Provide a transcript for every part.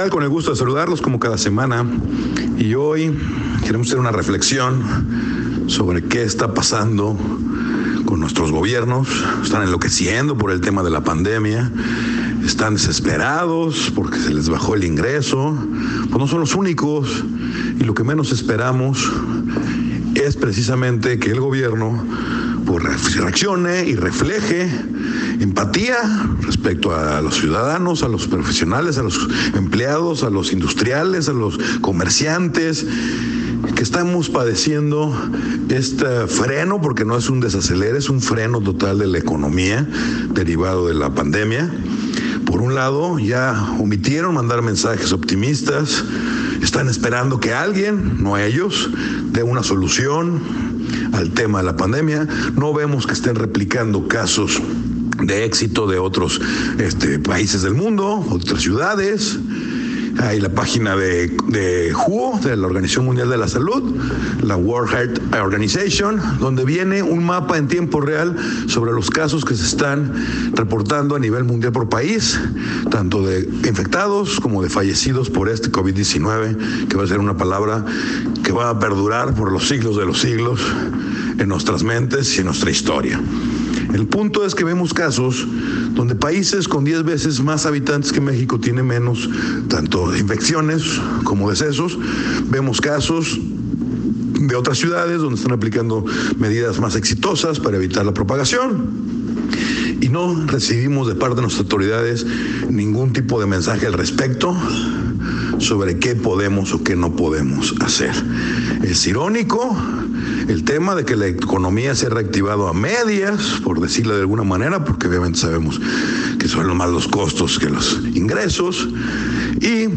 tal? Con el gusto de saludarlos como cada semana. Y hoy queremos hacer una reflexión sobre qué está pasando con nuestros gobiernos. Están enloqueciendo por el tema de la pandemia. Están desesperados porque se les bajó el ingreso. Pues no son los únicos. Y lo que menos esperamos es precisamente que el gobierno pues, reaccione y refleje empatía respecto a los ciudadanos, a los profesionales, a los empleados, a los industriales, a los comerciantes que estamos padeciendo este freno, porque no es un desacelere, es un freno total de la economía derivado de la pandemia. Por un lado, ya omitieron mandar mensajes optimistas, están esperando que alguien, no ellos, dé una solución al tema de la pandemia. No vemos que estén replicando casos de éxito de otros este, países del mundo, otras ciudades. Hay la página de, WHO, de la Organización Mundial de la Salud, la World Health Organization, donde viene un mapa en tiempo real sobre los casos que se están reportando a nivel mundial por país, tanto de infectados como de fallecidos por este COVID-19, que va a ser una palabra que va a perdurar por los siglos de los siglos en nuestras mentes y en nuestra historia. El punto es que vemos casos donde países con 10 veces más habitantes que México tienen menos tanto infecciones como decesos. Vemos casos de otras ciudades donde están aplicando medidas más exitosas para evitar la propagación. Y no recibimos de parte de nuestras autoridades ningún tipo de mensaje al respecto sobre qué podemos o qué no podemos hacer. Es irónico el tema de que la economía se ha reactivado a medias, por decirlo de alguna manera, porque obviamente sabemos que son más los costos que los ingresos, y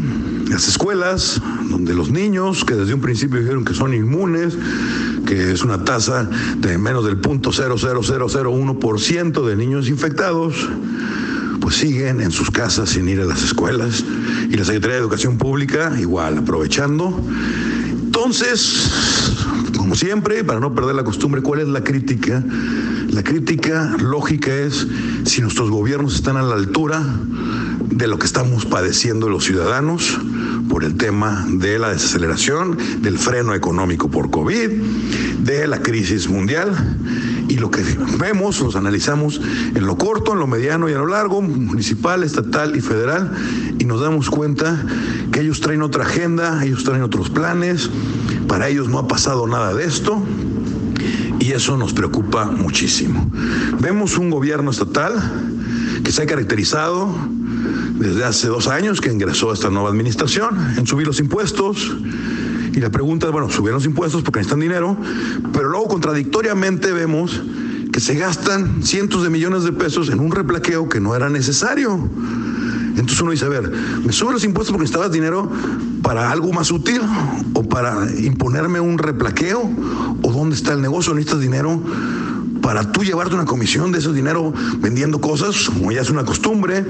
las escuelas, donde los niños, que desde un principio dijeron que son inmunes, que es una tasa de menos del punto de niños infectados, pues siguen en sus casas sin ir a las escuelas. Y la Secretaría de Educación Pública igual, aprovechando. Entonces, como siempre, para no perder la costumbre, ¿cuál es la crítica? La crítica lógica es si nuestros gobiernos están a la altura de lo que estamos padeciendo los ciudadanos por el tema de la desaceleración, del freno económico por COVID, de la crisis mundial y lo que vemos, los analizamos en lo corto, en lo mediano y en lo largo, municipal, estatal y federal, y nos damos cuenta que ellos traen otra agenda, ellos traen otros planes, para ellos no ha pasado nada de esto, y eso nos preocupa muchísimo. Vemos un gobierno estatal que se ha caracterizado desde hace dos años que ingresó esta nueva administración en subir los impuestos, y la pregunta es, bueno, subieron los impuestos porque necesitan dinero, pero luego contradictoriamente vemos que se gastan cientos de millones de pesos en un replaqueo que no era necesario. Entonces uno dice, a ver, ¿me suben los impuestos porque necesitabas dinero para algo más útil o para imponerme un replaqueo? ¿O dónde está el negocio? ¿Necesitas dinero para tú llevarte una comisión de ese dinero vendiendo cosas, como ya es una costumbre.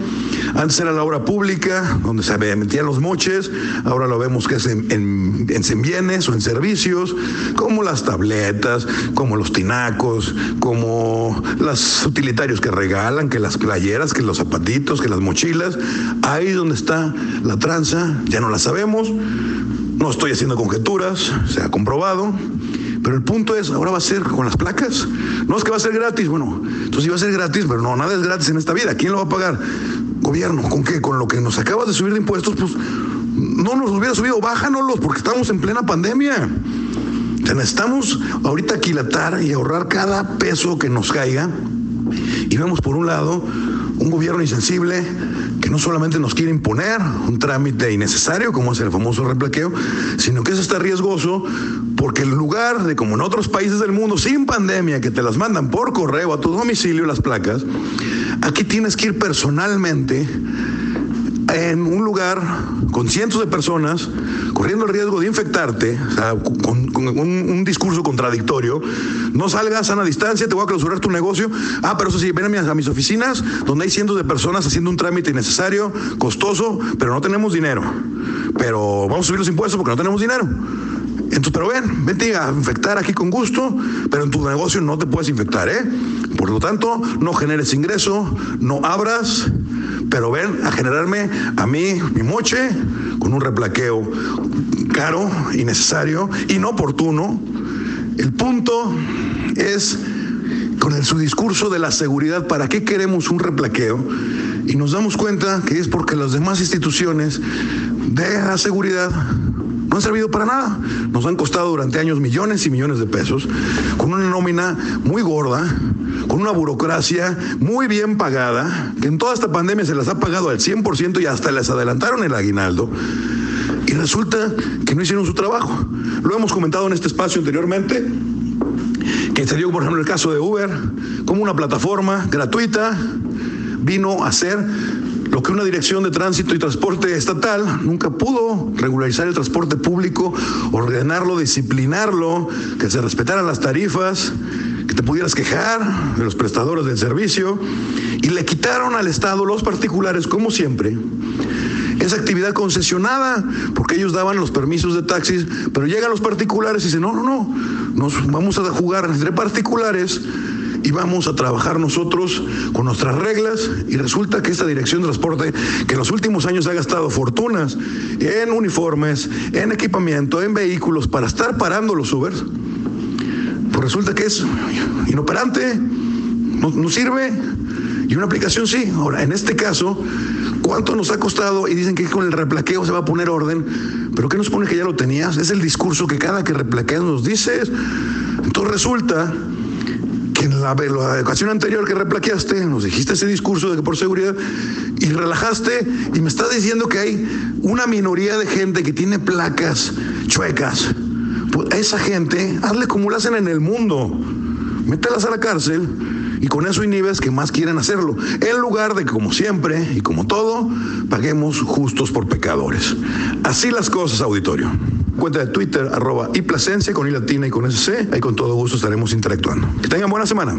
Antes era la obra pública, donde se metían los moches, ahora lo vemos que es en, en, bienes o en servicios, como las tabletas, como los tinacos, como los utilitarios que regalan, que las playeras, que los zapatitos, que las mochilas. Ahí donde está la tranza, ya no la sabemos. No estoy haciendo conjeturas, se ha comprobado. Pero el punto es, ahora va a ser con las placas. No es que va a ser gratis. Bueno, entonces iba a ser gratis, pero no, nada es gratis en esta vida. ¿Quién lo va a pagar? Gobierno. ¿Con qué? Con lo que nos acabas de subir de impuestos, pues no nos hubiera subido, bájanoslos, porque estamos en plena pandemia. necesitamos ahorita aquilatar y ahorrar cada peso que nos caiga. Y vemos por un lado un gobierno insensible que no solamente nos quiere imponer un trámite innecesario, como es el famoso replaqueo, sino que eso está riesgoso porque en lugar de, como en otros países del mundo, sin pandemia, que te las mandan por correo a tu domicilio las placas, aquí tienes que ir personalmente en un lugar con cientos de personas corriendo el riesgo de infectarte, o sea, con, un, discurso contradictorio, no salgas a sana distancia, te voy a clausurar tu negocio. Ah, pero eso sí, ven a a mis oficinas donde hay cientos de personas haciendo un trámite innecesario, costoso, pero no tenemos dinero. Pero vamos a subir los impuestos porque no tenemos dinero. Entonces, pero ven, vente a infectar aquí con gusto, pero en tu negocio no te puedes infectar, ¿eh? Por lo tanto, no generes ingreso, no abras, pero ven a generarme a mí mi moche con un replaqueo caro, innecesario, inoportuno. El punto es con el, su discurso de la seguridad, ¿para qué queremos un replaqueo? Y nos damos cuenta que es porque las demás instituciones de la seguridad no han servido para nada. Nos han costado durante años millones y millones de pesos, con una nómina muy gorda, con una burocracia muy bien pagada, que en toda esta pandemia se las ha pagado al 100% y hasta les adelantaron el aguinaldo. Y resulta que no hicieron su trabajo. Lo hemos comentado en este espacio anteriormente, que se dio, por ejemplo, el caso de Uber, como una plataforma gratuita vino a ser lo que una dirección de tránsito y transporte estatal nunca pudo regularizar el transporte público, ordenarlo, disciplinarlo, que se respetaran las tarifas, que te pudieras quejar de los prestadores del servicio, y le quitaron al Estado, los particulares, como siempre, esa actividad concesionada, porque ellos daban los permisos de taxis, pero llegan los particulares y dicen, no, no, no, nos vamos a jugar entre particulares y vamos a trabajar nosotros con nuestras reglas y resulta que esta dirección de transporte que en los últimos años ha gastado fortunas en uniformes, en equipamiento, en vehículos para estar parando los Ubers, pues resulta que es inoperante, no, no sirve y una aplicación sí. Ahora, en este caso, ¿cuánto nos ha costado? Y dicen que con el replaqueo se va a poner orden, pero ¿qué nos pone que ya lo tenías? Es el discurso que cada que replaqueas nos dices. Entonces resulta en la, la ocasión anterior que replaqueaste, nos dijiste ese discurso de que por seguridad y relajaste y me estás diciendo que hay una minoría de gente que tiene placas chuecas. Pues a esa gente, hazle como lo hacen en el mundo. Mételas a la cárcel y con eso inhibes que más quieren hacerlo, en lugar de que como siempre y como todo, paguemos justos por pecadores. Así las cosas, auditorio. Cuenta de Twitter, arroba y con I latina y con SC, ahí con todo gusto estaremos interactuando. Que tengan buena semana.